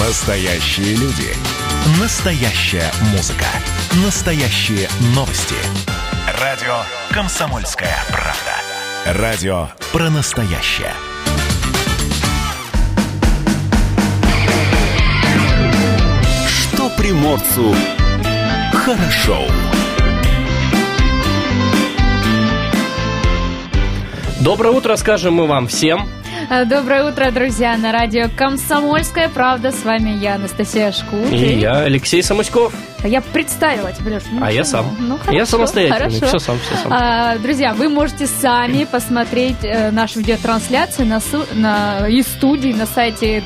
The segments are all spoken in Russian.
Настоящие люди. Настоящая музыка. Настоящие новости. Радио «Комсомольская правда». Радио про настоящее. Что приморцу хорошо. Доброе утро, скажем мы вам всем. Э, Доброе утро, друзья, на радио «Комсомольская правда». С вами я, Анастасия Шкут. И я, Алексей Самуськов. Я представила тебя, Леш. ну А я сам. Ну, хорошо, Я самостоятельный, хорошо. все сам, все сам. А, друзья, вы можете сами посмотреть э, нашу видеотрансляцию на, су- на из студии на сайте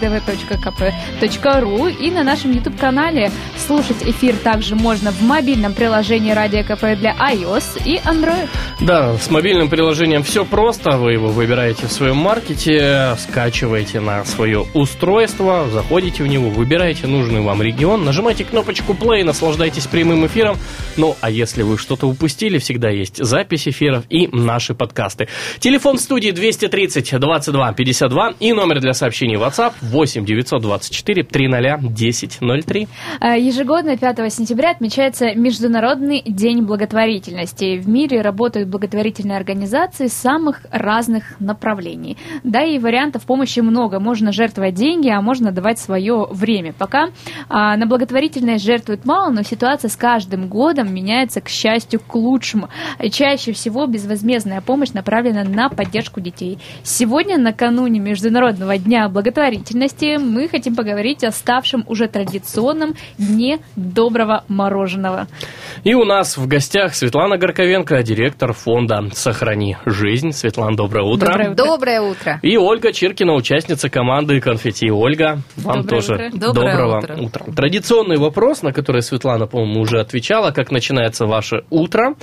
dv.kp.ru и на нашем YouTube-канале. Слушать эфир также можно в мобильном приложении Радио КП для iOS и Android. Да, с мобильным приложением все просто. Вы его выбираете в своем маркете, скачиваете на свое устройство, заходите в него, выбираете нужный вам регион, нажимаете кнопочку play, наслаждайтесь прямым эфиром. Ну, а если вы что-то упустили, всегда есть запись эфиров и наши подкасты. Телефон студии 230 22 52 и номер для сообщений WhatsApp 8 924 300 1003. Э, Ежегодно 5 сентября отмечается Международный день благотворительности. В мире работают благотворительные организации самых разных направлений. Да, и вариантов помощи много. Можно жертвовать деньги, а можно давать свое время. Пока а, на благотворительность жертвуют мало, но ситуация с каждым годом меняется, к счастью, к лучшему. И Чаще всего безвозмездная помощь направлена на поддержку детей. Сегодня, накануне Международного дня благотворительности, мы хотим поговорить о ставшем уже традиционном Дне доброго мороженого. И у нас в гостях Светлана Горковенко, директор фонда «Сохрани жизнь». Светлана, доброе утро. Доброе утро. Доброе утро. И Ольга Чиркина, участница команды «Конфетти». Ольга, вам Доброе тоже утро. Доброе доброго утро. утра. Традиционный вопрос, на который Светлана, по-моему, уже отвечала. Как начинается ваше утро?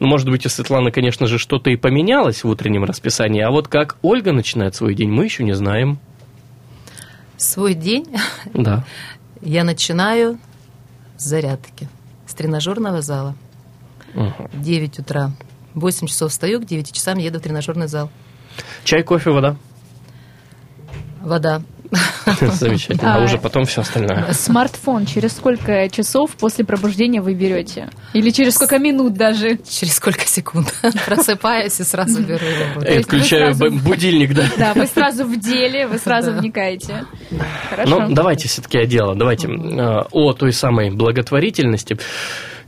Ну, может быть, у Светланы, конечно же, что-то и поменялось в утреннем расписании. А вот как Ольга начинает свой день, мы еще не знаем. Свой день Да. я начинаю с зарядки, с тренажерного зала. В 9 утра. В 8 часов встаю, к 9 часам еду в тренажерный зал. Чай, кофе, вода. Вода. Замечательно. А А, уже потом все остальное. Смартфон через сколько часов после пробуждения вы берете? Или через сколько минут даже? Через сколько секунд? Просыпаюсь и сразу беру его. вы Включаю будильник, да. Да, вы сразу в деле, вы сразу вникаете. Хорошо. Ну, давайте все-таки о дело. Давайте э, о той самой благотворительности.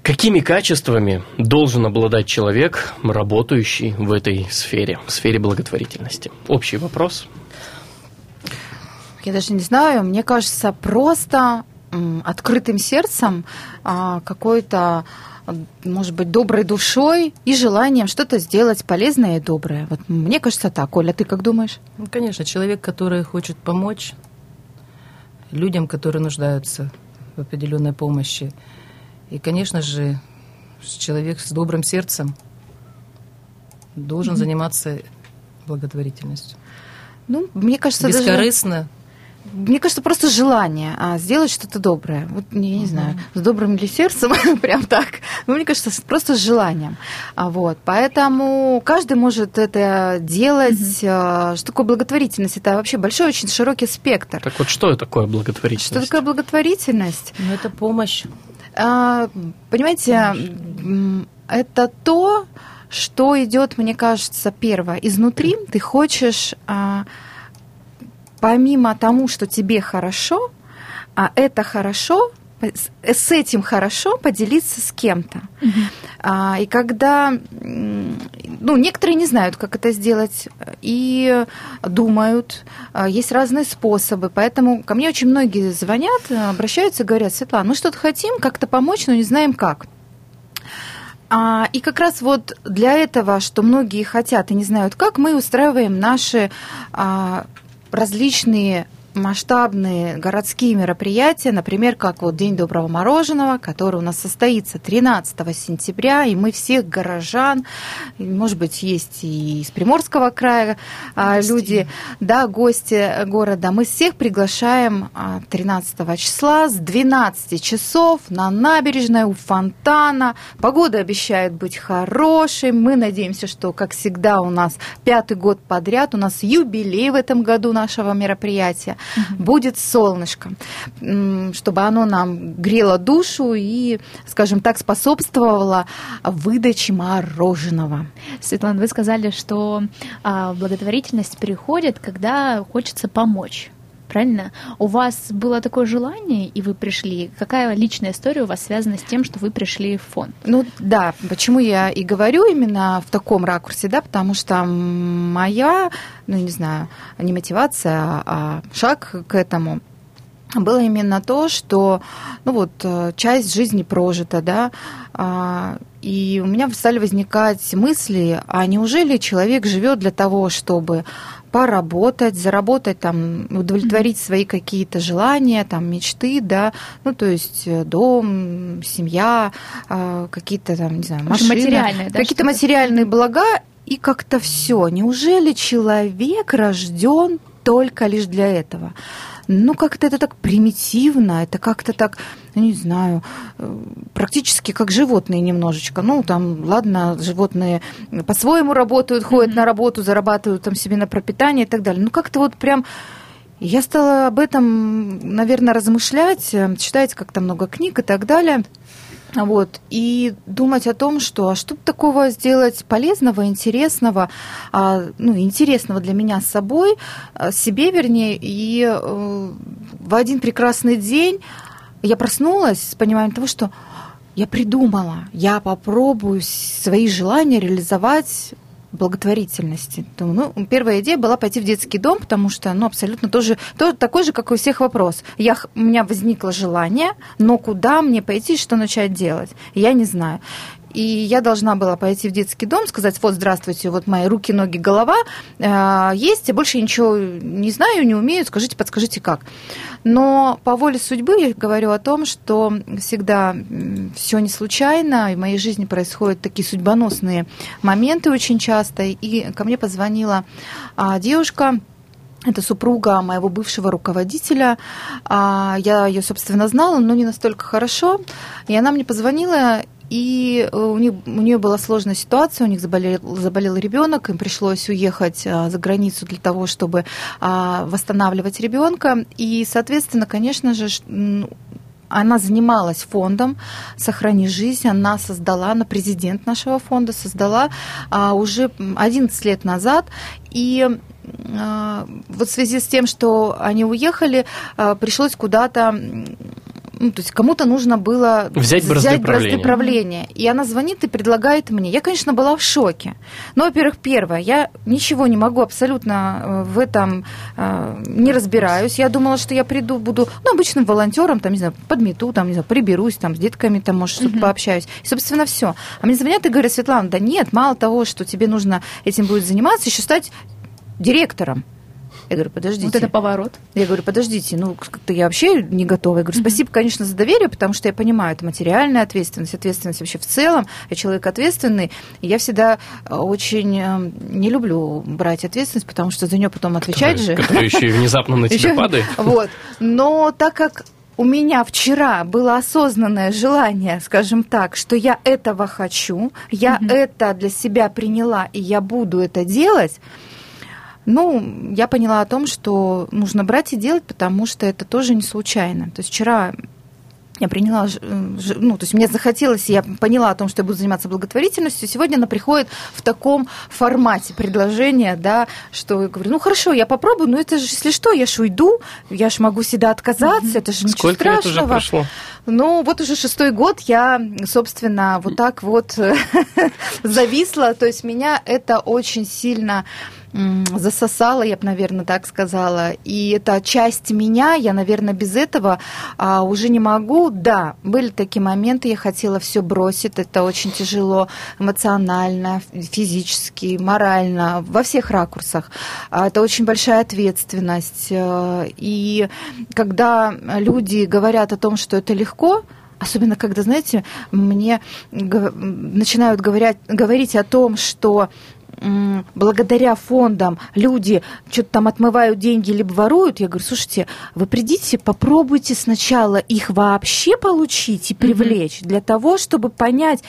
Какими качествами должен обладать человек, работающий в этой сфере, в сфере благотворительности? Общий вопрос. Я даже не знаю, мне кажется, просто открытым сердцем, а, какой-то, может быть, доброй душой и желанием что-то сделать полезное и доброе. Вот мне кажется так. Оля, ты как думаешь? Ну, конечно, человек, который хочет помочь людям, которые нуждаются в определенной помощи. И, конечно же, человек с добрым сердцем должен заниматься благотворительностью. Ну, мне кажется, даже, Бескорыстно. Мне кажется, просто желание а, сделать что-то доброе. Вот я не знаю, с добрым ли сердцем, прям так. Но мне кажется, просто с желанием. А вот, поэтому каждый может это делать. А, Что такое благотворительность? Это вообще большой, очень широкий спектр. Так вот, что такое благотворительность? Что такое благотворительность? Ну, это помощь. А, Понимаете, м, это то, что идет, мне кажется, первое изнутри. Ты хочешь, а, помимо тому, что тебе хорошо, а это хорошо, с этим хорошо поделиться с кем-то. А, И когда, ну, некоторые не знают, как это сделать, и думают, а, есть разные способы, поэтому ко мне очень многие звонят, обращаются и говорят, Светлана, мы что-то хотим, как-то помочь, но не знаем как. А, и как раз вот для этого, что многие хотят и не знают как, мы устраиваем наши а, различные масштабные городские мероприятия, например, как вот День доброго мороженого, который у нас состоится 13 сентября, и мы всех горожан, может быть, есть и из Приморского края а, Гости. люди, да, гости города, мы всех приглашаем а, 13 числа с 12 часов на набережной у фонтана. Погода обещает быть хорошей. Мы надеемся, что, как всегда, у нас пятый год подряд, у нас юбилей в этом году нашего мероприятия. Будет солнышко, чтобы оно нам грело душу и, скажем так, способствовало выдаче мороженого. Светлана, вы сказали, что а, благотворительность приходит, когда хочется помочь. Правильно? У вас было такое желание, и вы пришли. Какая личная история у вас связана с тем, что вы пришли в фонд? Ну да, почему я и говорю именно в таком ракурсе, да, потому что моя, ну не знаю, не мотивация, а шаг к этому было именно то, что, ну вот, э, часть жизни прожита, да, а, и у меня стали возникать мысли, а неужели человек живет для того, чтобы поработать, заработать, там, удовлетворить свои какие-то желания, там, мечты, да, ну, то есть э, дом, семья, а, какие-то там, не знаю, машины, материальные, да, какие-то материальные блага, и как-то все. Неужели человек рожден только лишь для этого? Ну, как-то это так примитивно, это как-то так, ну, не знаю, э, практически как животные немножечко. Ну, там, ладно, животные по-своему работают, ходят на работу, зарабатывают там себе на пропитание и так далее. Ну, как-то вот прям... Я стала об этом, наверное, размышлять, э, читать как-то много книг и так далее. Вот, и думать о том, что а что такого сделать полезного, интересного, а, ну, интересного для меня с собой, а, себе, вернее, и э, в один прекрасный день я проснулась с пониманием того, что я придумала, я попробую свои желания реализовать благотворительности. Ну, первая идея была пойти в детский дом, потому что, ну, абсолютно тоже, тоже такой же, как и у всех вопрос. Я, у меня возникло желание, но куда мне пойти, что начать делать, я не знаю. И я должна была пойти в детский дом, сказать, вот, здравствуйте, вот мои руки, ноги, голова э, есть, я больше ничего не знаю, не умею, скажите, подскажите, как. Но по воле судьбы я говорю о том, что всегда все не случайно, и в моей жизни происходят такие судьбоносные моменты очень часто. И ко мне позвонила а, девушка, это супруга моего бывшего руководителя. А, Я ее, собственно, знала, но не настолько хорошо. И она мне позвонила и э, у, них, у нее была сложная ситуация, у них заболел, заболел ребенок, им пришлось уехать а, за границу для того, чтобы а, восстанавливать ребенка. И, соответственно, конечно же, она занималась фондом «Сохрани жизнь», она создала, она президент нашего фонда, создала а, уже 11 лет назад. И а, вот в связи с тем, что они уехали, а, пришлось куда-то ну, то есть кому-то нужно было Взять бразды правления. правления. И она звонит и предлагает мне. Я, конечно, была в шоке. Но, во-первых, первое, я ничего не могу абсолютно э, в этом э, не разбираюсь. Я думала, что я приду, буду ну, обычным волонтером, там, не знаю, подмету, там, не знаю, приберусь, там, с детками, там, может, что-то пообщаюсь. И, собственно, все. А мне звонят и говорят, Светлана, да нет, мало того, что тебе нужно этим будет заниматься, еще стать директором. Я говорю, подождите. Вот это поворот. Я говорю, подождите, ну как-то я вообще не готова. Я говорю, спасибо, конечно, за доверие, потому что я понимаю, это материальная ответственность, ответственность вообще в целом. Я человек ответственный, и я всегда э, очень э, не люблю брать ответственность, потому что за нее потом отвечать же. Который еще и внезапно на тебя падает. Вот. Но так как у меня вчера было осознанное желание, скажем так, что я этого хочу, я это для себя приняла, и я буду это делать, ну, я поняла о том, что нужно брать и делать, потому что это тоже не случайно. То есть вчера я приняла, ну, то есть мне захотелось, и я поняла о том, что я буду заниматься благотворительностью. Сегодня она приходит в таком формате предложения, да, что я говорю, ну хорошо, я попробую, но это же, если что, я ж уйду, я ж могу всегда отказаться, это же ничего Сколько лет страшного. уже прошло? Ну, вот уже шестой год я, собственно, вот так вот зависла. То есть меня это очень сильно м, засосало, я бы, наверное, так сказала. И это часть меня, я, наверное, без этого а, уже не могу. Да, были такие моменты, я хотела все бросить, это очень тяжело эмоционально, физически, морально, во всех ракурсах. А, Это очень большая ответственность. Э, И когда люди говорят о том, что это легко, Особенно, когда, знаете, мне начинают говорять, говорить о том, что благодаря фондам люди что-то там отмывают деньги либо воруют, я говорю, слушайте, вы придите, попробуйте сначала их вообще получить и привлечь для того, чтобы понять,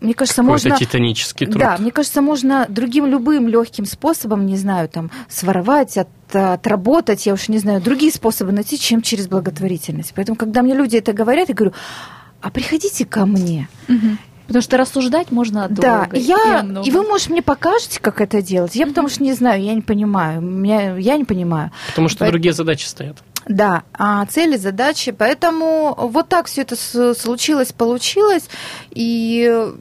мне кажется, Какой-то можно... титанический труд. Да, мне кажется, можно другим любым легким способом, не знаю, там, своровать, от, отработать, я уж не знаю, другие способы найти, чем через благотворительность. Поэтому, когда мне люди это говорят, я говорю, а приходите ко мне. Мгм. Потому что рассуждать можно долго. Да, и, я, и вы, может, мне покажете, как это делать. Я потому что не знаю, я не понимаю. Меня, я не понимаю. Потому что Поэт- другие задачи стоят. Да, а цели, задачи. Поэтому вот так все это случилось, получилось. И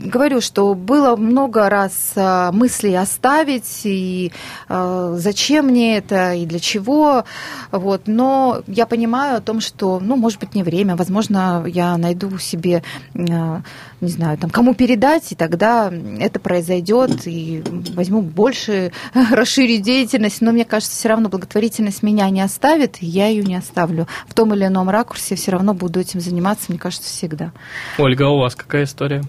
говорю, что было много раз а, мыслей оставить, и а, зачем мне это, и для чего. Вот. Но я понимаю о том, что, ну, может быть, не время. Возможно, я найду себе, а, не знаю, там, кому передать, и тогда это произойдет, и возьму больше, расширить деятельность. Но мне кажется, все равно благотворительность меня не оставит, и я ее не оставлю. В том или ином ракурсе все равно буду этим заниматься, мне кажется, всегда. Ольга, у вас какая история?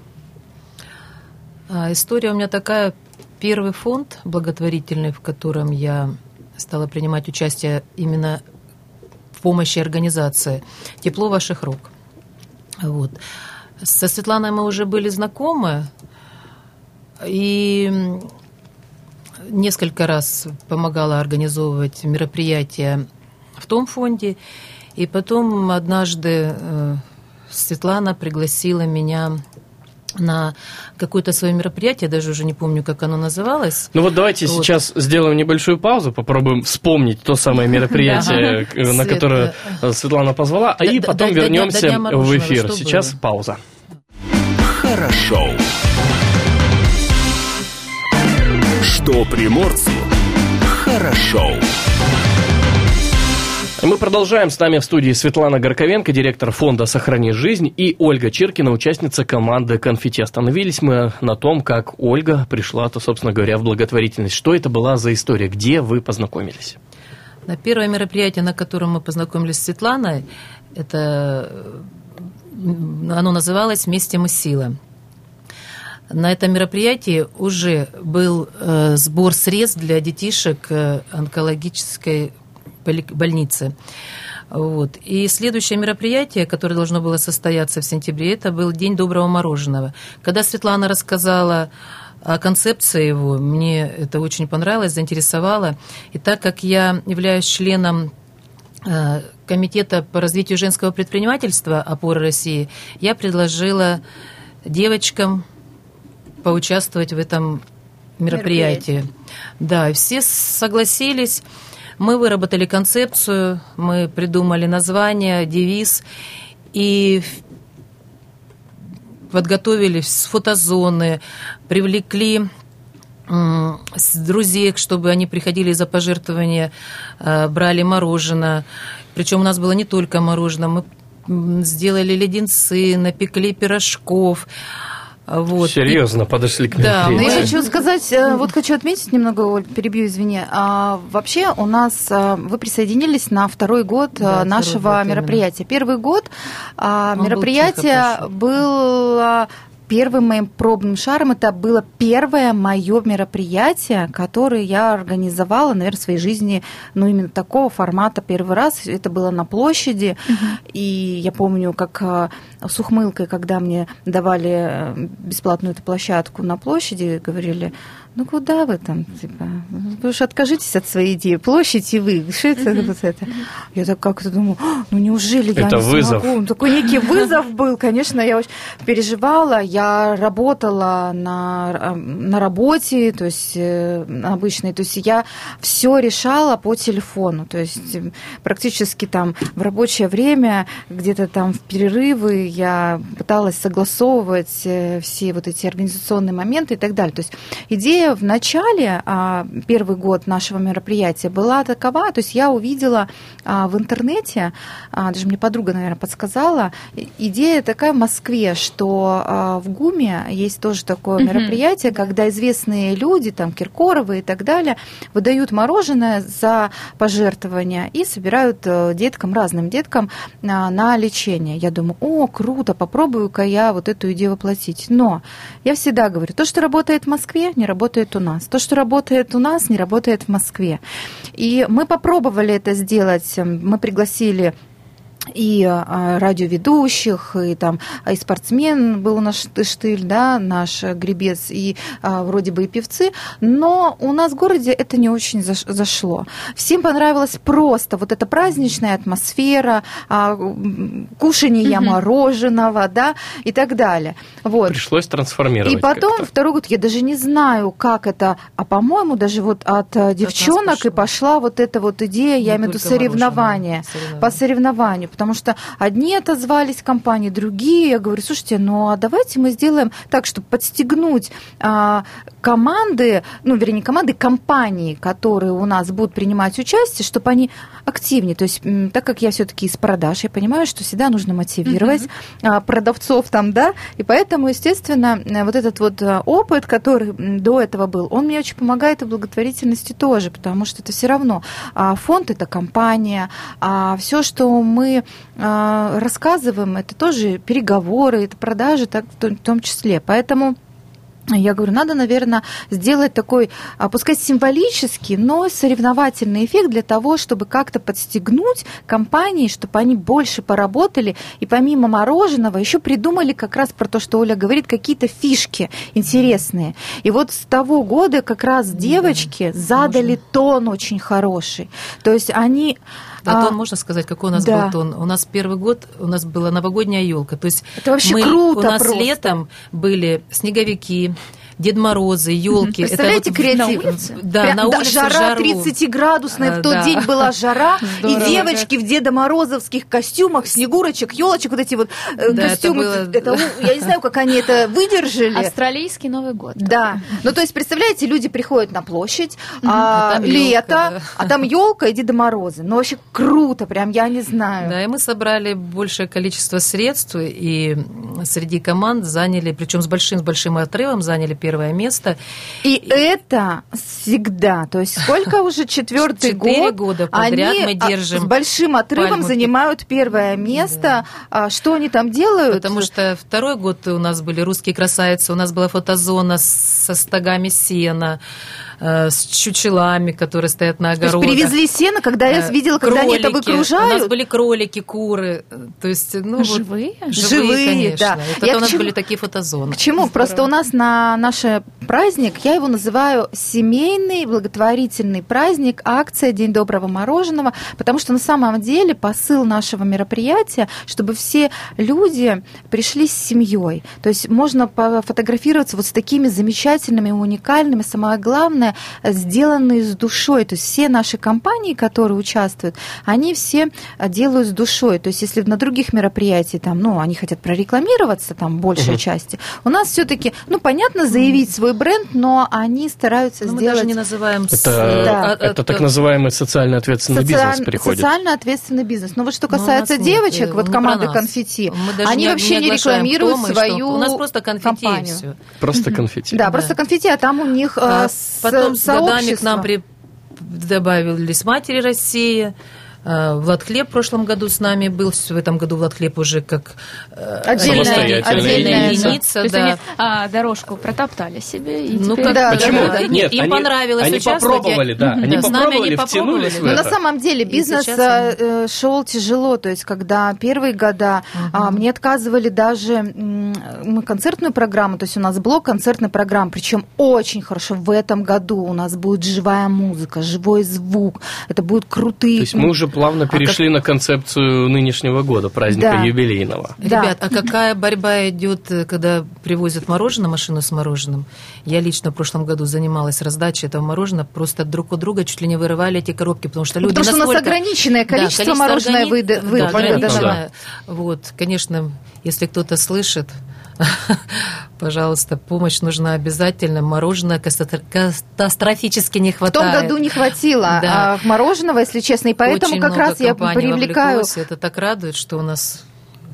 А, История у меня такая. Первый фонд благотворительный, в котором я стала принимать участие именно в помощи организации «Тепло ваших рук». Вот. Со Светланой мы уже были знакомы, и несколько раз помогала организовывать мероприятия в том фонде. И потом однажды э, Светлана пригласила меня на какое-то свое мероприятие, даже уже не помню, как оно называлось. Ну вот давайте Вот. сейчас сделаем небольшую паузу, попробуем вспомнить то самое мероприятие, на которое Светлана позвала, а и потом вернемся в эфир. Сейчас пауза. Хорошо. Что приморцу хорошо. И Мы продолжаем. С нами в студии Светлана Горковенко, директор фонда «Сохрани жизнь», и Ольга Чиркина, участница команды «Конфетти». Остановились мы на том, как Ольга пришла-то, собственно говоря, в благотворительность. Что это была за история? Где вы познакомились? На первое мероприятие, на котором мы познакомились с Светланой, это оно называлось «Вместе мы сила». На этом мероприятии уже был э, сбор средств для детишек э, онкологической больницы. Вот. И следующее мероприятие, которое должно было состояться в сентябре, это был День доброго мороженого. Когда Светлана рассказала о концепции его, мне это очень понравилось, заинтересовало. И так как я являюсь членом э, Комитета по развитию женского предпринимательства «Опоры России», я предложила девочкам поучаствовать в этом мероприятии. Да, и все согласились. Мы выработали концепцию, мы придумали название, девиз и подготовили фотозоны, привлекли друзей, чтобы они приходили за пожертвования, э, брали мороженое. Причем у нас было не только мороженое, мы сделали леденцы, напекли пирожков. Вот. Серьезно подошли к Да, Но я хочу сказать, э, вот хочу отметить немного, Оль, перебью, извини. А, вообще у нас, а, вы присоединились на второй год Да, второй нашего год именно. мероприятия. Первый год а, был мероприятие тихо прошел. было первым моим пробным шаром. Это было первое мое мероприятие, которое я организовала, наверное, в своей жизни, ну, именно такого формата первый раз. Это было на площади. И я помню, как а, с ухмылкой, когда мне давали э, бесплатную эту площадку на площади, говорили, ну куда вы там, типа, вы уж откажитесь от своей идеи, площадь и вы, что это вот это? Я так как-то думаю, «А, ну неужели я Это не вызов. смогу? Ну, Такой некий вызов был, конечно, я очень переживала, я работала на, на работе, то есть э, обычной, то есть я все решала по телефону, то есть практически там в рабочее время, где-то там в перерывы я пыталась согласовывать э, все вот эти организационные моменты и так далее. То есть идея в начале, а, первый год нашего мероприятия была такова, то есть я увидела а, в интернете, а, даже мне подруга, наверное, подсказала, идея такая в Москве, что в ГУМе есть тоже такое Мгм. мероприятие, когда известные люди, там Киркоровы и так далее, выдают мороженое за пожертвования и собирают э, деткам, разным деткам на лечение. Я думаю, о, круто, попробую-ка я вот эту идею воплотить. Но я всегда говорю, то, что работает в Москве, не работает у нас. То, что работает у нас, не работает в Москве. И мы попробовали это сделать. Мы пригласили и а, радиоведущих, и там и спортсмен был у нас Штыль, да, наш гребец, и а, вроде бы и певцы, но у нас в городе это не очень зашло. Всем понравилась просто вот эта праздничная атмосфера, а, кушание угу. мороженого, да, и так далее. Вот. Пришлось трансформировать. И потом второй год, я даже не знаю, как это, а по-моему, даже вот от а, девчонок и пошла вот эта вот идея, я имею в виду соревнования, по соревнованию потому что одни отозвались компании, другие. Я говорю, слушайте, ну а давайте мы сделаем так, чтобы подстегнуть а, команды, ну, вернее, команды, компании, которые у нас будут принимать участие, чтобы они активнее. То есть, так как я все-таки из продаж, я понимаю, что всегда нужно мотивировать uh-huh. продавцов там, да, и поэтому, естественно, вот этот вот а, опыт, который до этого был, он мне очень помогает и в благотворительности тоже, потому что это все равно а, фонд это компания, а все, что мы рассказываем, это тоже переговоры, это продажи, так в том числе. Поэтому я говорю, надо, наверное, сделать такой, а, пускай символический, но соревновательный эффект для того, чтобы как-то подстегнуть компании, чтобы они больше поработали и помимо мороженого еще придумали как раз про то, что Оля говорит, какие-то фишки интересные. И вот с того года как раз девочки да, задали можно. тон очень хороший. То есть они да, а, тон можно сказать, какой у нас да. был тон? У нас первый год, у нас была новогодняя елка. То есть это вообще мы, круто У нас просто. летом были снеговики, Дед Морозы, елки. Представляете, это вот креатив? На улице? Да, Прям, на улице жара жару. 30-градусная, в тот да. день была жара, Здорово. и девочки в Деда Морозовских костюмах, снегурочек, елочек, вот эти вот э, да, костюмы. Это, было... это, я не знаю, как они это выдержали. Австралийский Новый год. Да. Ну, то есть, представляете, люди приходят на площадь, а, а лето, а там елка и Деда Морозы. Ну, вообще круто, прям, я не знаю. Да, и мы собрали большее количество средств, и среди команд заняли, причем с большим, с большим отрывом заняли первое место. И, и это всегда, то есть сколько уже четвертый год года подряд они мы держим с большим отрывом пальму. занимают первое место. Да. Что они там делают? Потому что второй год у нас были русские красавицы, у нас была фотозона со стогами сена. Э, с чучелами, которые стоят на огородах. То есть привезли сено, когда я э, видела, когда кролики. они это выгружают? У нас были кролики, куры. То есть, ну, живые? Вот, живые, конечно. Да. Это я у нас чему, были такие фотозоны. К чему? Здорово. Просто у нас на наш праздник, я его называю семейный благотворительный праздник, акция День доброго мороженого, потому что на самом деле посыл нашего мероприятия, чтобы все люди пришли с семьей. То есть можно пофотографироваться вот с такими замечательными, уникальными, самое главное, главное, сделаны с душой. То есть все наши компании, которые участвуют, они все делают с душой. То есть если на других мероприятиях, там, ну, они хотят прорекламироваться, там, большей угу. части, у нас все-таки, ну, понятно, заявить свой бренд, но они стараются но сделать... Мы даже не называем... Это, да. это, это так называемый социально ответственный Социаль... бизнес приходит. Социально ответственный бизнес. Но вот что касается девочек, нет, вот команды конфетти, они не, вообще не, рекламируют свою У нас просто конфетти компанию. все. Просто конфетти. Да, да, просто конфетти, а там у них а, Потом с годами к нам при... добавились матери России, Влад Хлеб в прошлом году с нами был, в этом году Влад Хлеб уже как э, отдельная, отдельная единица. То да. они а, дорожку протоптали себе. И ну, теперь... да, Почему? Да, да. Нет, им они, понравилось они попробовали, да, они да, попробовали, они это. Но на самом деле бизнес э, шел тяжело, то есть когда первые года угу. мне отказывали даже мы концертную программу, то есть у нас блок концертной программы, причем очень хорошо в этом году у нас будет живая музыка, живой звук, это будут крутые. То есть мы уже плавно а перешли как... на концепцию нынешнего года, праздника да. юбилейного. Да. Ребят, а какая борьба идет, когда привозят мороженое, машину с мороженым? Я лично в прошлом году занималась раздачей этого мороженого, просто друг у друга чуть ли не вырывали эти коробки, потому что люди Потому что насколько... у нас ограниченное количество, да, количество мороженое органи... выда... да, выдано. Да. Вот, конечно, если кто-то слышит, Пожалуйста, помощь нужна обязательно. Мороженое катастрофически не хватает. В том году не хватило да. а мороженого, если честно, и поэтому Очень как раз я привлекаю... Это так радует, что у нас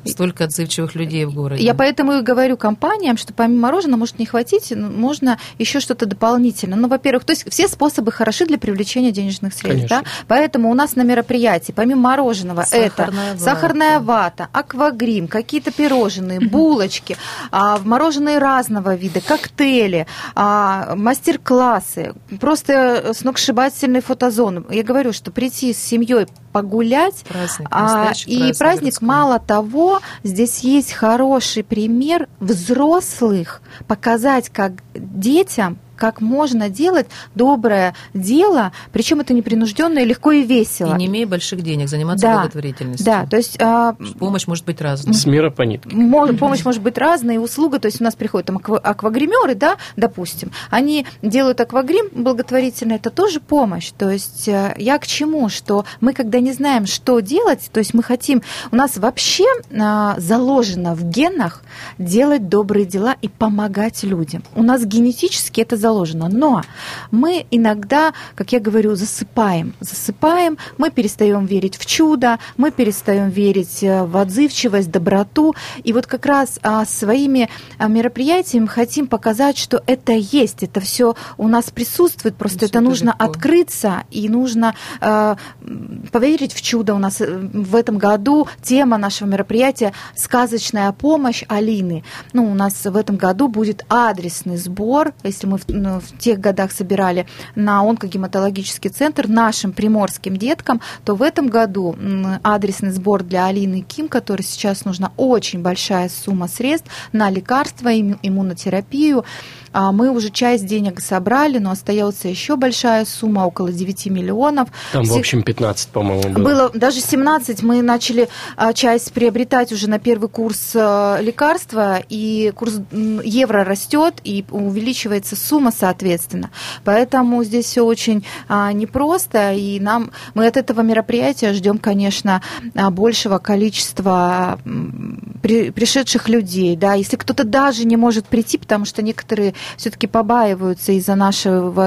столько отзывчивых людей в городе. Я поэтому и говорю компаниям, что помимо мороженого может не хватить, можно еще что-то дополнительное. Ну, во-первых, то есть все способы хороши для привлечения денежных средств. Да? Поэтому у нас на мероприятии, помимо мороженого, сахарная это вата. сахарная вата, аквагрим, какие-то пирожные, булочки, а, мороженые разного вида, коктейли, а, мастер-классы, просто сногсшибательный фотозон. Я говорю, что прийти с семьей погулять. Праздник, А, и праздник праздник, мало того, здесь есть хороший пример взрослых показать как детям, как можно делать доброе дело, причем это непринужденно и легко и весело. И не имея больших денег, заниматься Да, благотворительностью. Да, то есть а, Помощь может быть разной. С мира по нитке. Мож- помощь может быть разная, и услуга, то есть у нас приходят там аква- аквагримеры, да, допустим, они делают аквагрим благотворительный, это тоже помощь, то есть э, я к чему, что мы когда не знаем, что делать, то есть мы хотим, у нас вообще а, заложено в генах делать добрые дела и помогать людям, у нас генетически это заложено, но мы иногда, как я говорю, засыпаем, засыпаем, мы перестаем верить в чудо, мы перестаем верить э, в отзывчивость, доброту. И вот как раз а, своими а, мероприятиями хотим показать, что это есть, это все у нас присутствует, просто это это нужно легко. открыться и нужно э, поверить в чудо. У нас э, в этом году тема нашего мероприятия «Сказочная помощь Алины». Ну, у нас в этом году будет адресный сбор, если мы в, в тех годах собирали на онкогематологический центр нашим приморским деткам, то в этом году адресный сбор для Алины Ким, которой сейчас нужна очень большая сумма средств на лекарства, имму- иммунотерапию. А Мы уже часть денег собрали, но остается еще большая сумма, около 9 миллионов. Там, в общем, 15, по-моему, было. было даже 17, мы начали а, часть приобретать уже на первый курс а, лекарства, и курс евро растет, и увеличивается сумма, соответственно. Поэтому здесь все очень непросто, и нам мы от этого мероприятия ждем, конечно, большего количества при- пришедших людей. Да. Если кто-то даже не может прийти, потому что некоторые все-таки побаиваются из-за нашего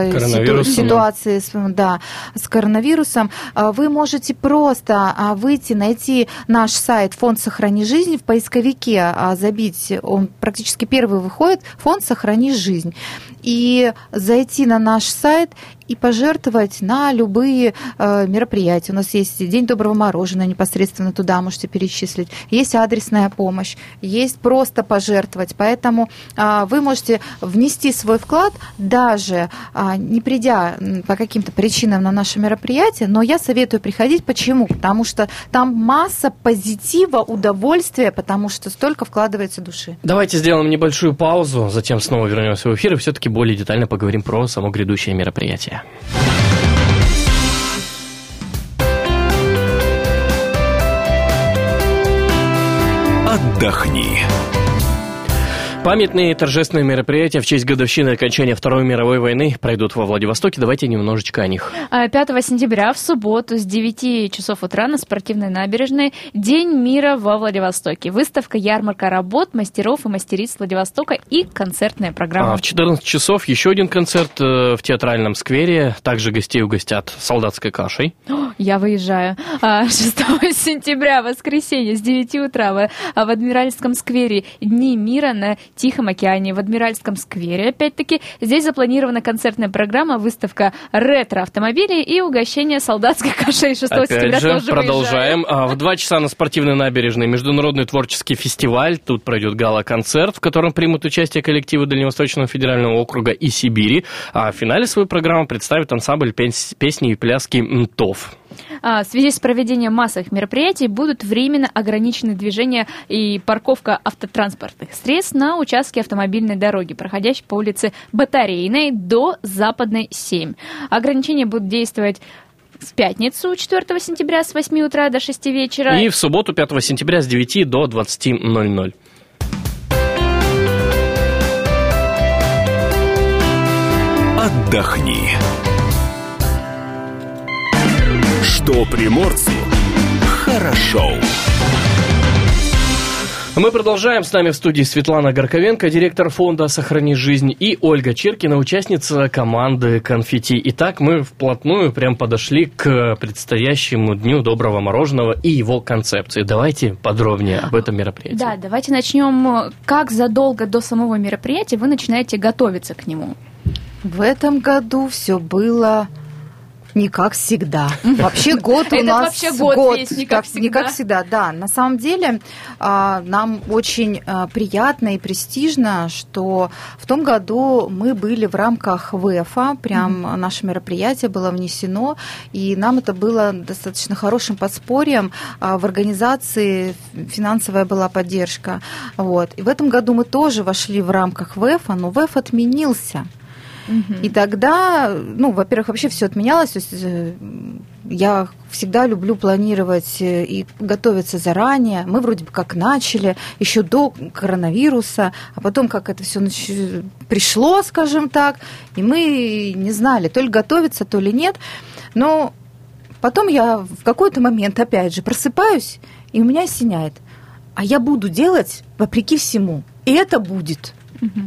ситуации с, да, с коронавирусом, а, вы можете просто а, выйти, найти наш сайт «Фонд «Сохрани жизнь» в поисковике, а, забить, он практически первый выходит, «Фонд «Сохрани жизнь», и зайти на наш сайт и пожертвовать на любые э, мероприятия. У нас есть День доброго мороженого, непосредственно туда можете перечислить. Есть адресная помощь, есть просто пожертвовать. Поэтому а, вы можете внести свой вклад, даже а, не придя по каким-то причинам на наше мероприятие, но я советую приходить. Почему? Потому что там масса позитива, удовольствия, потому что столько вкладывается души. Давайте сделаем небольшую паузу, затем снова вернемся в эфир и все-таки более детально поговорим про само грядущее мероприятие. Отдохни. Памятные торжественные мероприятия в честь годовщины окончания Второй мировой войны пройдут во Владивостоке. Давайте немножечко о них. А, 5 сентября в субботу с 9 часов утра на спортивной набережной День мира во Владивостоке. Выставка, ярмарка работ, мастеров и мастериц Владивостока и концертная программа. А в 14 часов еще один концерт э, в театральном сквере. Также гостей угостят солдатской кашей. Я выезжаю. А, 6 сентября, воскресенье, с 9 утра в, а, в Адмиральском сквере Дни мира на Тихом океане. В Адмиральском сквере, опять-таки, здесь запланирована концертная программа, выставка ретро-автомобилей и угощение солдатской кашей 6 Опять сентября же, тоже продолжаем. А, В два часа на спортивной набережной Международный творческий фестиваль. Тут пройдет гала-концерт, в котором примут участие коллективы Дальневосточного федерального округа и Сибири. А в финале свою программу представит ансамбль пес- песни и пляски МТОВ. А, в связи с проведением массовых мероприятий будут временно ограничены движения и парковка автотранспортных средств на участке автомобильной дороги, проходящей по улице Батарейной до Западной 7. Ограничения будут действовать в пятницу 4 сентября с 8 утра до 6 вечера. И в субботу 5 сентября с 9 до 20.00. Отдохни. Что приморцу хорошо. Мы продолжаем. С нами в студии Светлана Горковенко, директор фонда «Сохрани жизнь», и Ольга Чиркина, участница команды «Конфетти». Итак, мы вплотную прям подошли к предстоящему Дню доброго мороженого и его концепции. Давайте подробнее об этом мероприятии. Да, давайте начнем. Как задолго до самого мероприятия вы начинаете готовиться к нему? В этом году все было Не как всегда. Вообще год у нас вообще год весь не как всегда. Не как всегда, да. На самом деле а, нам очень а, приятно и престижно, что в том году мы были в рамках ВЭФа, прям наше мероприятие было внесено, и нам это было достаточно хорошим подспорьем а, в организации, финансовая была поддержка. Вот. И в этом году мы тоже вошли в рамках ВЭФа, но ВЭФ отменился. И тогда, ну, во-первых, вообще все отменялось. То есть э, я всегда люблю планировать э, и готовиться заранее. Мы вроде бы как начали еще до коронавируса, а потом как это все нач- пришло, скажем так, и мы не знали, то ли готовиться, то ли нет. Но потом я в какой-то момент, опять же, просыпаюсь, и у меня осеняет. А я буду делать вопреки всему. И это будет.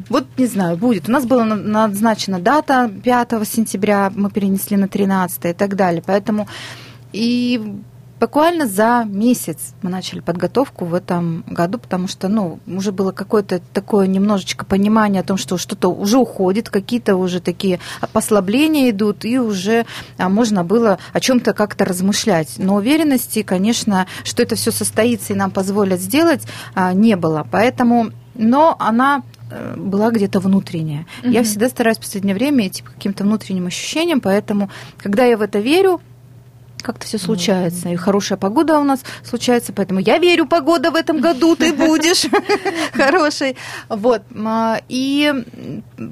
Вот не знаю, будет. У нас была на- назначена дата 5 сентября, мы перенесли на 13 и так далее. Поэтому и буквально за месяц мы начали подготовку в этом году, потому что, ну, уже было какое-то такое немножечко понимание о том, что что-то уже уходит, какие-то уже такие послабления идут, и уже а, можно было о чем-то как-то размышлять. Но уверенности, конечно, что это все состоится и нам позволят сделать, а, не было. Поэтому, но она была где-то внутренняя. Я Мгм. всегда стараюсь в последнее время идти по каким-то внутренним ощущениям, поэтому, когда я в это верю, как-то все случается. И хорошая погода у нас случается, поэтому я верю, погода в этом году ты будешь хорошей. Вот. а, И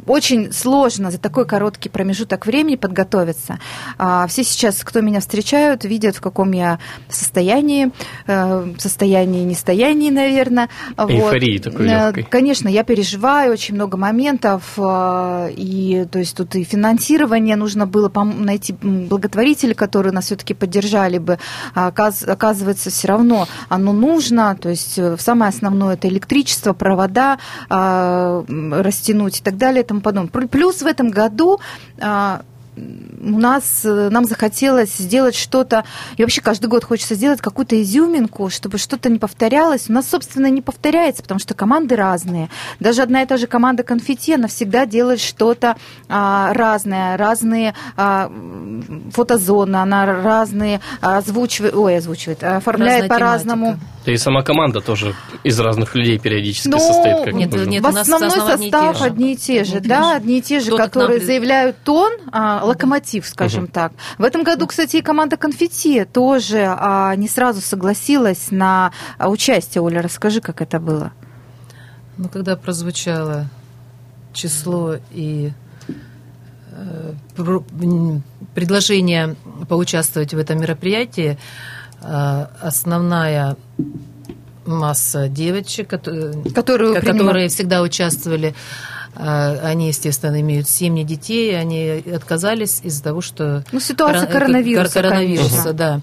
очень сложно за такой короткий промежуток времени подготовиться. А, Все сейчас, кто меня встречают, видят, в каком я состоянии, э, состоянии, нестоянии, наверное. Эйфории такой легкой. Конечно, я переживаю очень много моментов, э, и то есть тут и финансирование нужно было найти м, благотворителей, которые нас все-таки поддержали бы. А оказ- оказывается, все равно оно нужно, то есть э, самое основное это электричество, провода а, растянуть и так далее и тому подобное. Плю- Плюс в этом году а, у нас, э, нам захотелось сделать что-то, и вообще каждый год хочется сделать какую-то изюминку, чтобы что-то не повторялось. У нас, собственно, не повторяется, потому что команды разные. Даже одна и та же команда конфетти, она всегда делает что-то а, разное, разные а, фотозоны, она разные озвучивает, ой, озвучивает, оформляет Разная по-разному. Да и сама команда тоже из разных людей периодически Ну, состоит. Как нет, нет, в основной основа одни и те состав же. одни и те же, и да, одни и те же, которые заявляют тон, а, локомотив, скажем так. В этом году, кстати, и команда конфетти тоже а, не сразу согласилась на а, участие. Оля, расскажи, как это было. Ну, когда прозвучало число и э, про- предложение поучаствовать в этом мероприятии, э, основная масса девочек, кото- Которую ко- принимали. которые всегда участвовали, э, они, естественно, имеют семьи детей, они отказались из-за того, что Ну, ситуация Кор- коронавируса, кор- коронавируса, конечно. да.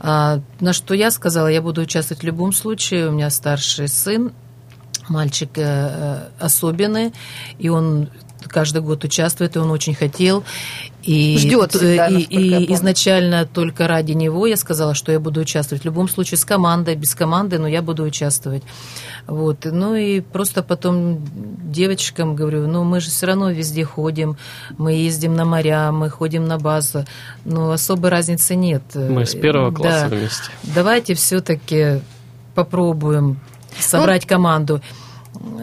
А, на что я сказала, я буду участвовать в любом случае. У меня старший сын, мальчик э, э, особенный, и он каждый год участвует, и он очень хотел. И, Ждёт всегда, и, я и помню. изначально только ради него я сказала, что я буду участвовать в любом случае с командой, без команды, но я буду участвовать. Вот. Ну и просто потом девочкам говорю, ну мы же все равно везде ходим, мы ездим на моря, мы ходим на базу, но особой разницы нет. Мы с первого класса Да. вместе. Давайте все-таки попробуем собрать команду.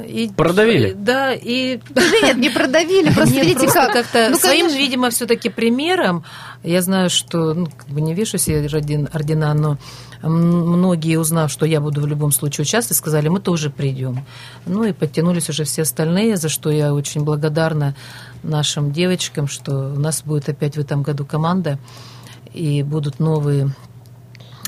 И, Продавили. Да, и нет, не продавили, просто нет, видите просто как. как-то Ну, своим, конечно. видимо, все-таки примером. Я знаю, что, ну, как бы не вешу себе орден- ордена, но многие, узнав, что я буду в любом случае участвовать, сказали, мы тоже придем. Ну и подтянулись уже все остальные, за что я очень благодарна нашим девочкам, что у нас будет опять в этом году команда, и будут новые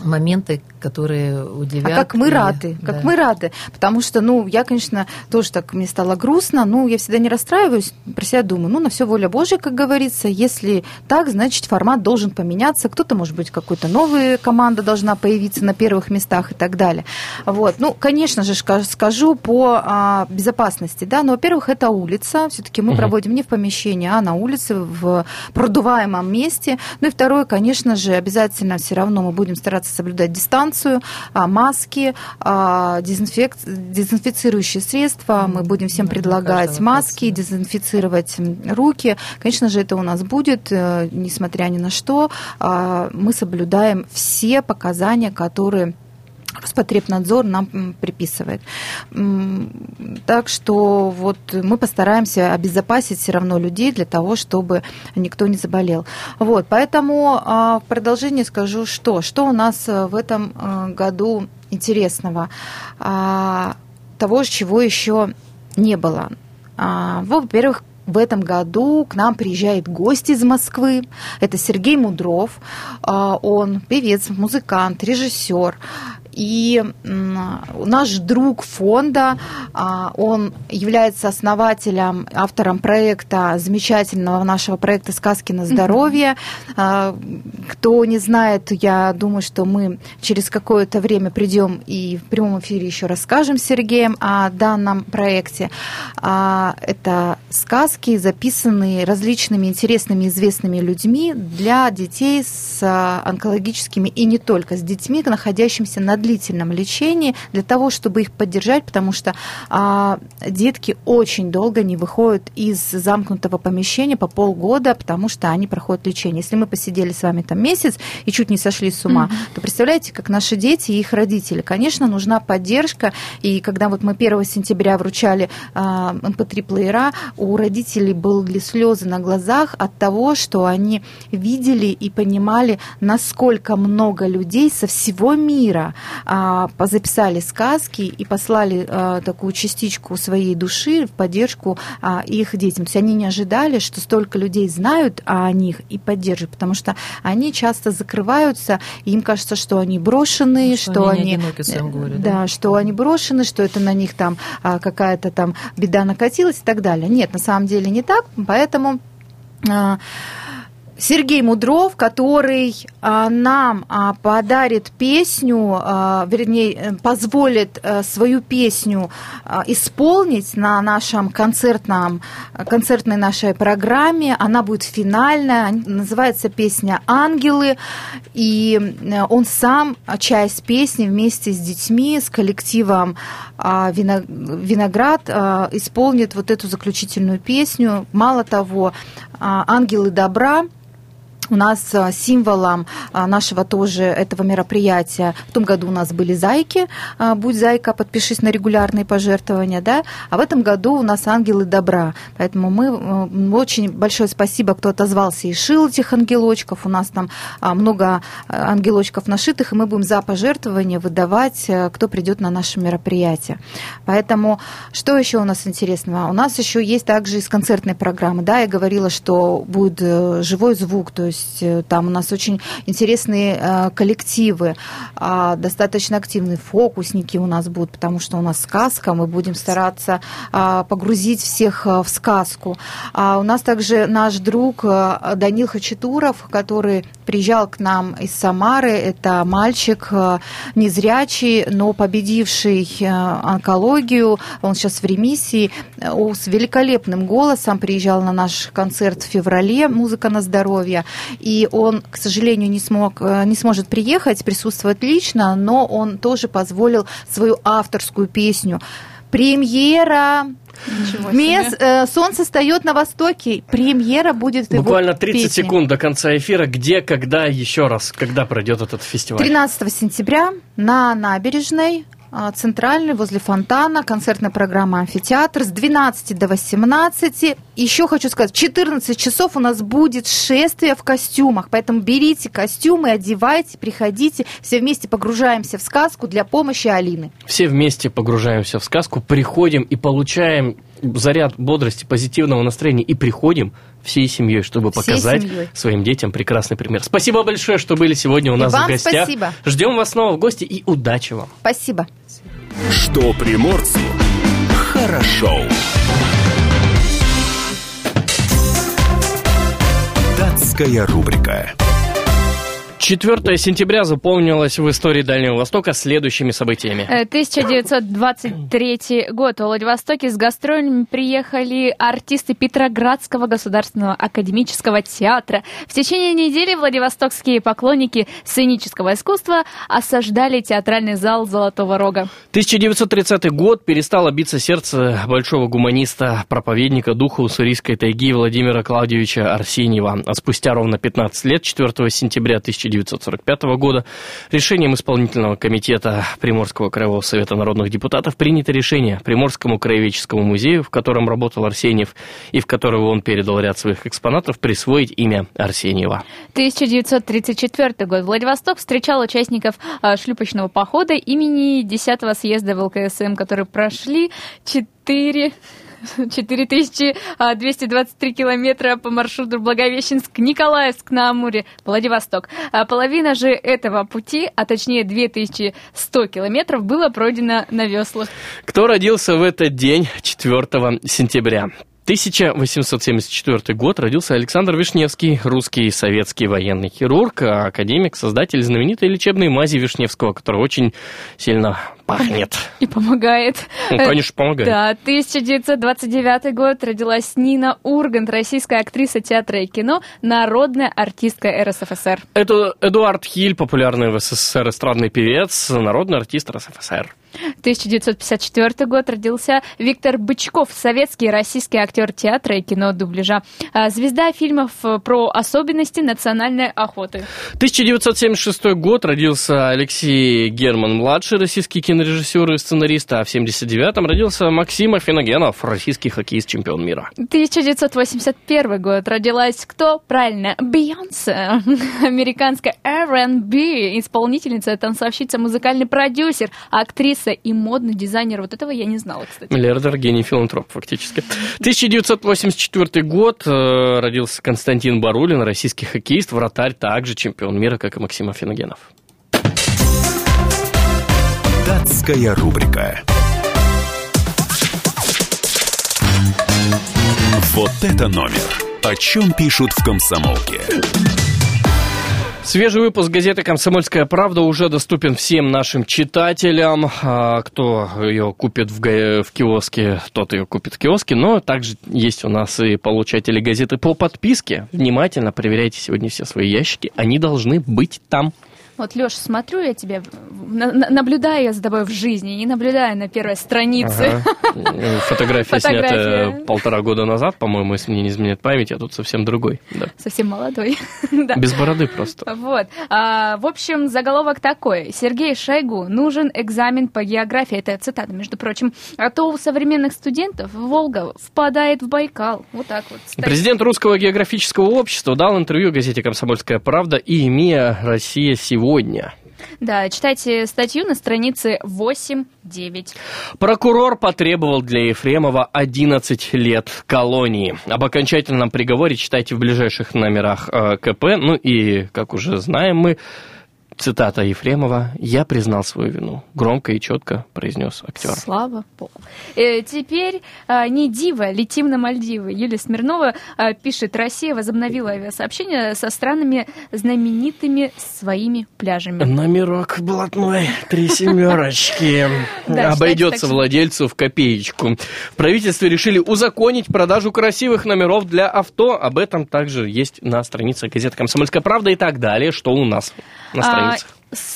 моменты, которые удивят. А как мы и- рады, как да. мы рады. Потому что, ну, я, конечно, тоже так, мне стало грустно, ну, я всегда не расстраиваюсь, про себя думаю, ну, на все воля Божья, как говорится, если так, значит, формат должен поменяться, кто-то, может быть, какой-то новая команда должна появиться на первых местах и так далее. Вот, ну, конечно же, ска- скажу по а, безопасности, да, но, во-первых, это улица, все-таки мы Мгм. проводим не в помещении, а на улице, в продуваемом месте. Ну и второе, конечно же, обязательно все равно мы будем стараться соблюдать дистанцию, дезинфекцию, а, маски, а, дезинфек... дезинфицирующие средства. Мы будем всем предлагать маски, дезинфицировать руки. Конечно же, это у нас будет, э, несмотря ни на что. А, Мы соблюдаем все показания, которые Роспотребнадзор нам приписывает. Так что вот мы постараемся обезопасить все равно людей для того, чтобы никто не заболел. Вот, поэтому а, в продолжение скажу, что, что у нас э, в этом э, году интересного. А, Того, чего еще не было. А, Во-первых, в этом году к нам приезжает гость из Москвы. Это Сергей Мудров. Он певец, музыкант, режиссер. И наш друг фонда, а, он является основателем, автором проекта, замечательного нашего проекта «Сказки на здоровье». А, Кто не знает, я думаю, что мы через какое-то время придем и в прямом эфире еще расскажем с Сергеем о данном проекте. А, Это сказки, записанные различными интересными известными людьми для детей с онкологическими и не только, с детьми, находящимися на длительном лечении, для того, чтобы их поддержать, потому что а, детки очень долго не выходят из замкнутого помещения по полгода, потому что они проходят лечение. Если мы посидели с вами там месяц и чуть не сошли с ума, то представляете, как наши дети и их родители. Конечно, нужна поддержка, и когда вот мы 1 сентября вручали а, MP3-плеера, у родителей были слезы на глазах от того, что они видели и понимали, насколько много людей со всего мира записали сказки и послали а, такую частичку своей души в поддержку а, их детям. То есть они не ожидали, что столько людей знают о них и поддерживают, потому что они часто закрываются, и им кажется, что они брошены, Что что, они они, горе, да, да. что они брошены, что это на них там а, какая-то там беда накатилась и так далее. Нет, на самом деле не так, поэтому а, Сергей Мудров, который а, нам а, подарит песню, а, вернее, э, позволит а, свою песню а, исполнить на нашем концертном, концертной нашей программе. Она будет финальная, называется песня «Ангелы», и э, он сам а, часть песни вместе с детьми, с коллективом а, «Вино- «Виноград» а, исполнит вот эту заключительную песню. Мало того, а, «Ангелы добра» У нас а, символом а, нашего тоже этого мероприятия. В том году у нас были зайки, а, будь зайка, подпишись на регулярные пожертвования, да, а в этом году у нас ангелы добра, поэтому мы очень большое спасибо, кто отозвался и шил этих ангелочков, у нас там много ангелочков нашитых, и мы будем за пожертвования выдавать, кто придет на наше мероприятие. Поэтому что еще у нас интересного? У нас еще есть также из концертной программы, да, я говорила, что будет э, живой звук, то есть э, там у нас очень интересные э, коллективы, а, достаточно активные фокусники у нас будут, потому что у нас сказка, мы будем стараться а, погрузить всех а, в сказку. А у нас также наш друг Данил Хачатуров, который приезжал к нам из Самары, это мальчик незрячий, но победивший онкологию, он сейчас в ремиссии, э, с великолепным голосом приезжал на наш концерт в феврале «Музыка на здоровье», и он, к сожалению, не, смог, э, не сможет приехать, присутствовать лично, но он тоже позволил свою авторскую песню. Премьера Ничего Мес, себе. э, солнце встает на востоке. Премьера будет его Буквально 30 песни. секунд до конца эфира. Где, когда, еще раз, когда пройдет этот фестиваль? 13 сентября на набережной а, центральной возле фонтана концертная программа амфитеатр с 12 до 18 еще хочу сказать в 14 часов у нас будет шествие в костюмах поэтому берите костюмы одевайте приходите. Все вместе погружаемся в сказку для помощи Алины. Все вместе погружаемся в сказку, приходим и получаем заряд бодрости, позитивного настроения и приходим всей семьей, чтобы Всей показать семьей. своим детям прекрасный пример. Спасибо большое, что были сегодня у И нас вам в гостях. спасибо. Ждем вас снова в гости и удачи вам. спасибо Что приморцу хорошо. Датская рубрика. 4 сентября запомнилось в истории Дальнего Востока следующими событиями. 1923 э, год. В Владивостоке с гастролями приехали артисты Петроградского государственного академического театра. В течение недели владивостокские поклонники сценического искусства осаждали театральный зал Золотого Рога. 1930 год перестало биться сердце большого гуманиста, проповедника духа уссурийской тайги Владимира Клавдевича Арсеньева. А спустя ровно 15 лет, 4 сентября 1945 года, решением исполнительного комитета Приморского краевого совета народных депутатов принято решение Приморскому краеведческому музею, в котором работал Арсеньев и в которого он передал ряд своих экспонатов, присвоить имя Арсеньева. 1934 год. Владивосток встречал участников а, шлюпочного похода имени 10-го съезда ВЛКСМ, которые прошли 4 4223 километра по маршруту Благовещенск-Николаевск на Амуре, Владивосток. А половина же этого пути, а точнее 2100 километров, было пройдено на веслах. Кто родился в этот день, 4 сентября? 1874 год родился Александр Вишневский, русский советский военный хирург, академик, создатель знаменитой лечебной мази Вишневского, которая очень сильно пахнет. И помогает. Ну, конечно, помогает. Да, 1929 год родилась Нина Ургант, российская актриса театра и кино, народная артистка РСФСР. Это Эдуард Хиль, популярный в СССР эстрадный певец, народный артист РСФСР. 1954 год родился Виктор Бычков, советский и российский актер театра и кино дубляжа. А, звезда фильмов про особенности национальной охоты. 1976 год родился Алексей Герман-младший, российский кинорежиссер и сценарист, а в 1979 родился Максим Афиногенов, российский хоккеист, чемпион мира. 1981 год родилась кто? Правильно, Бейонсе, американская R&B, исполнительница, танцовщица, музыкальный продюсер, актриса актриса и модный дизайнер. Вот этого я не знала, кстати. Миллиардер, гений, филантроп, фактически. 1984 год э, родился Константин Барулин, российский хоккеист, вратарь, также чемпион мира, как и Максим Афиногенов. Датская рубрика. Вот это номер. О чем пишут в комсомолке? Свежий выпуск газеты «Комсомольская правда» уже доступен всем нашим читателям. А, кто ее купит в, в киоске, тот ее купит в киоске. Но также есть у нас и получатели газеты по подписке. Внимательно проверяйте сегодня все свои ящики. Они должны быть там. Вот, Леш, смотрю я тебя, наблюдаю я за тобой в жизни, не наблюдаю на первой странице. Ага. Фотография, снята полтора года назад, по-моему, если мне не изменяет память, а тут совсем другой. Да. Совсем молодой. Без бороды просто. Вот. А, в общем, заголовок такой. Сергей Шойгу, нужен экзамен по географии. Это цитата, между прочим. А то у современных студентов Волга впадает в Байкал. Вот так вот. Стоит. Президент Русского географического общества дал интервью газете «Комсомольская правда» и МИА «Россия сегодня» сегодня. Да, читайте статью на странице 8-9. Прокурор потребовал для Ефремова 11 лет колонии. Об окончательном приговоре читайте в ближайших номерах э, КП. Ну и, как уже знаем мы, Цитата Ефремова «Я признал свою вину», громко и четко произнес актер. Слава Богу. Э, теперь э, не дива, летим на Мальдивы. Юлия Смирнова э, пишет, Россия возобновила авиасообщение со странами знаменитыми своими пляжами. Номерок блатной, три семерочки. Обойдется владельцу в копеечку. В правительстве решили узаконить продажу красивых номеров для авто. Об этом также есть на странице газеты «Комсомольская правда» и так далее, что у нас на странице. А,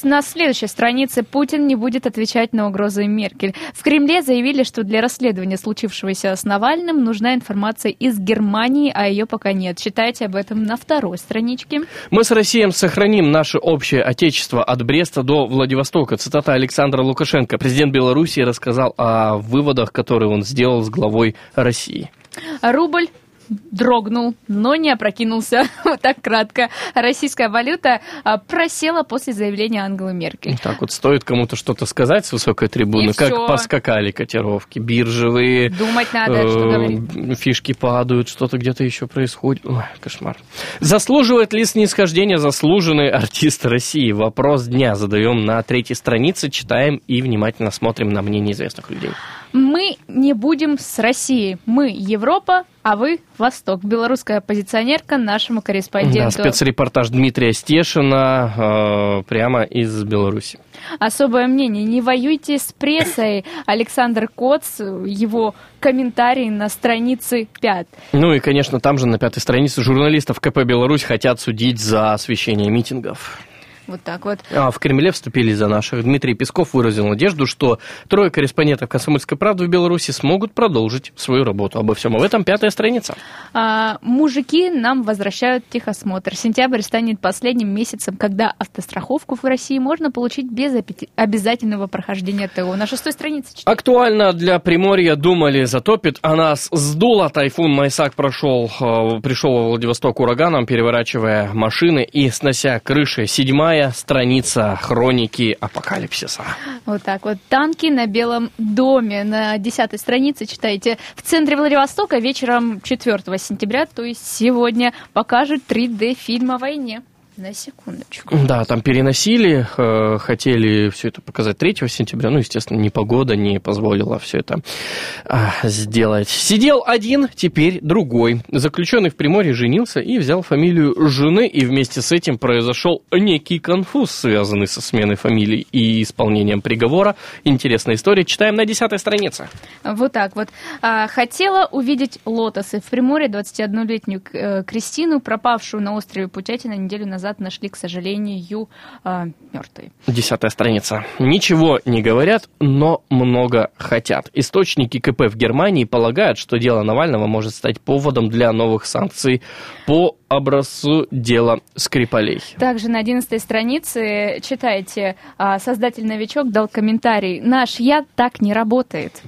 на следующей странице Путин не будет отвечать на угрозы Меркель. В Кремле заявили, что для расследования случившегося с Навальным нужна информация из Германии, а ее пока нет. Читайте об этом на второй страничке. Мы с Россией сохраним наше общее отечество от Бреста до Владивостока. Цитата Александра Лукашенко. Президент Беларуси рассказал о выводах, которые он сделал с главой России. Рубль дрогнул, но не опрокинулся. Вот так кратко. Российская валюта а, просела после заявления Ангелы Меркель. Так вот, стоит кому-то что-то сказать с высокой трибуны, И как все. поскакали котировки биржевые. Думать надо, э, что говорить. Фишки падают, что-то где-то еще происходит. Ой, кошмар. Заслуживает ли снисхождения заслуженный артист России? Вопрос дня задаем на третьей странице, читаем и внимательно смотрим на мнение известных людей. Мы не будем с Россией. Мы Европа, а вы Восток. Белорусская оппозиционерка нашему корреспонденту. Да, спецрепортаж Дмитрия Стешина э, прямо из Беларуси. Особое мнение. Не воюйте с прессой. Александр Коц, его комментарий на странице 5. Ну и, конечно, там же на пятой странице журналистов КП Беларусь хотят судить за освещение митингов. Вот так вот. А в Кремле вступили за наших. Дмитрий Песков выразил надежду, что трое корреспондентов «Комсомольской правды» в Беларуси смогут продолжить свою работу. Обо всем об этом пятая страница. А, мужики нам возвращают техосмотр. Сентябрь станет последним месяцем, когда автостраховку в России можно получить без обязательного прохождения ТО. На шестой странице читаем. Актуально для Приморья думали, затопит, а нас сдуло. Тайфун Майсак прошел, э, пришел во Владивосток ураганом, переворачивая машины и снося крыши. Седьмая Седьмая страница хроники апокалипсиса. Вот так вот. Танки на Белом доме. На десятой странице читайте. В центре Владивостока вечером 4 сентября, то есть сегодня, покажут 3D-фильм о войне. На секундочку. Да, там переносили, э, хотели все это показать 3 сентября, ну, естественно, ни погода не позволила все это а, сделать. Сидел один, теперь другой. Заключенный в Приморье женился и взял фамилию жены, и вместе с этим произошел некий конфуз, связанный со сменой фамилии и исполнением приговора. Интересная история, читаем на десятой странице. Вот так вот. А, хотела увидеть лотосы в Приморье 21-летнюю э, Кристину, пропавшую на острове Путятина неделю назад назад нашли, к сожалению, э, мертвой. Десятая страница. Ничего не говорят, но много хотят. Источники КП в Германии полагают, что дело Навального может стать поводом для новых санкций по образцу дела Скрипалей. Также на 11 странице читайте, а, создатель-новичок дал комментарий. Наш яд так не работает.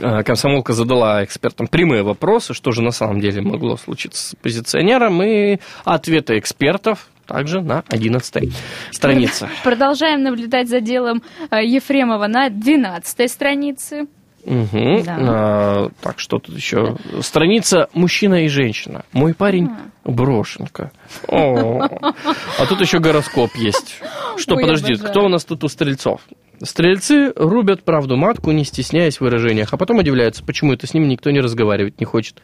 А, комсомолка задала экспертам прямые вопросы, что же на самом деле могло случиться с оппозиционером, и ответы экспертов также на 11 странице. Продолжаем наблюдать за делом э, Ефремова на 12 странице. Угу. Да. А, так, что тут еще? Страница «Мужчина и женщина». Мой парень брошенка. О. А тут еще гороскоп есть. Что, Ой, подожди, кто у нас тут у стрельцов? Стрельцы рубят правду матку, не стесняясь в выражениях, а потом удивляются, почему это с ними никто не разговаривать не хочет.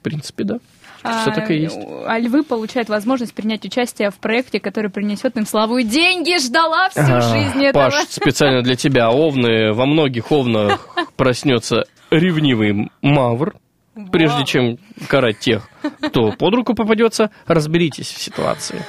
В принципе, да. Все а, так и есть. А львы получают возможность принять участие в проекте, который принесет им славу и деньги. Ждала всю а, жизнь этого. Паш, специально для тебя. Овны, во многих овнах проснется ревнивый мавр. Прежде чем карать тех, кто под руку попадется, разберитесь в ситуации.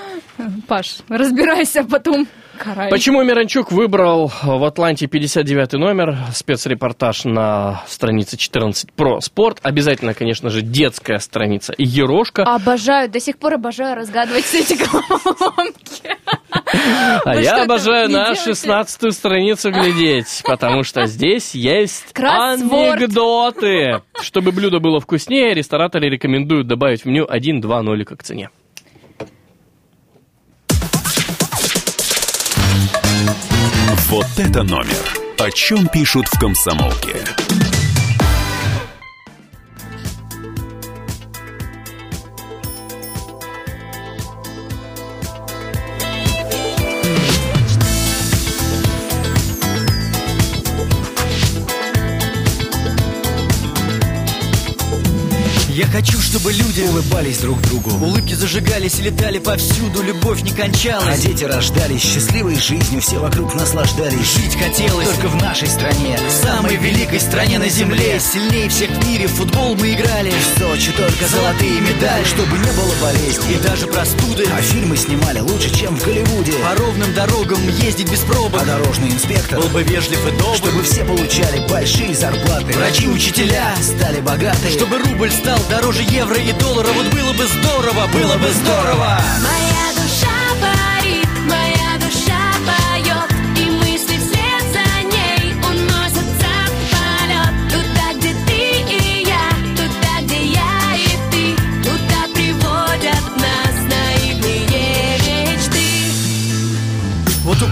Паш, разбирайся потом. Карай. Почему Миранчук выбрал в Атланте 59 номер? Спецрепортаж на странице 14 про спорт. Обязательно, конечно же, детская страница Ерошка. Обожаю, до сих пор обожаю разгадывать все эти головоломки. А я обожаю на 16 страницу глядеть, потому что здесь есть анекдоты. Чтобы блюдо было вкуснее, рестораторы рекомендуют добавить в меню 1-2 нолика к цене. Вот это номер. О чем пишут в комсомолке. Хочу, чтобы люди улыбались друг другу. Улыбки зажигались и летали повсюду. Любовь не кончалась. А дети рождались счастливой жизнью. Все вокруг наслаждались. Жить хотелось только в нашей стране. Самой великой стране на земле. Сильнее всех в мире в футбол мы играли. В Сочи только золотые медали Чтобы не было болезней. И даже простуды. А фильмы снимали лучше, чем в Голливуде. По ровным дорогам ездить без пробок. А дорожный инспектор был бы вежлив и добр. Чтобы все получали большие зарплаты. Врачи, учителя стали богаты Чтобы рубль стал дороже евро и доллара. Вот было бы здорово, было бы здорово. Моя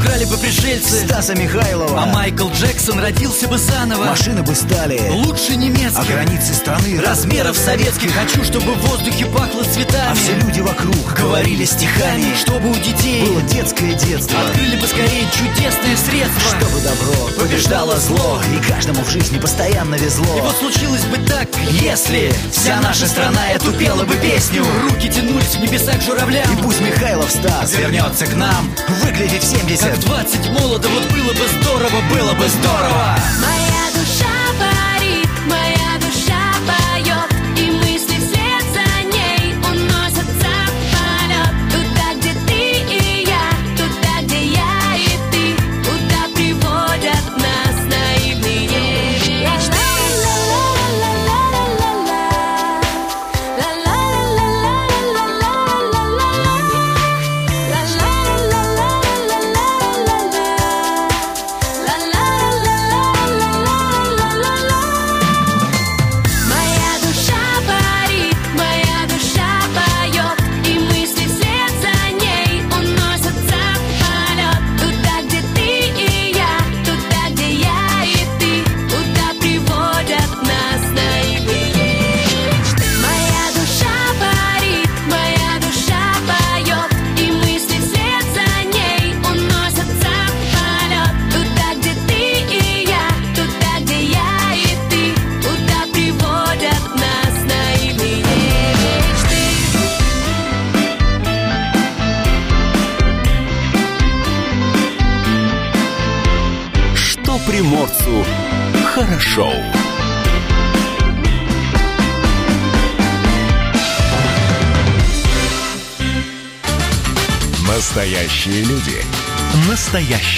украли бы пришельцы. Стаса Михайлова. А Майкл Джексон родился бы заново. Машины бы стали. Лучше А немецких границы страны Размеров советских. Хочу, чтобы в воздухе пахло цветами. А все люди вокруг Говорили стихами. Чтобы у детей Было детское детство. Открыли бы скорее чудесное средство Чтобы добро побеждало зло. И каждому в жизни постоянно везло. И вот случилось бы так, если Вся наша страна эту пела бы песню. Руки тянулись в небеса к журавлям. И пусть Михайлов Стас вернется к нам Выглядит в 70 Как 20 молодо, вот было бы здорово, было бы здорово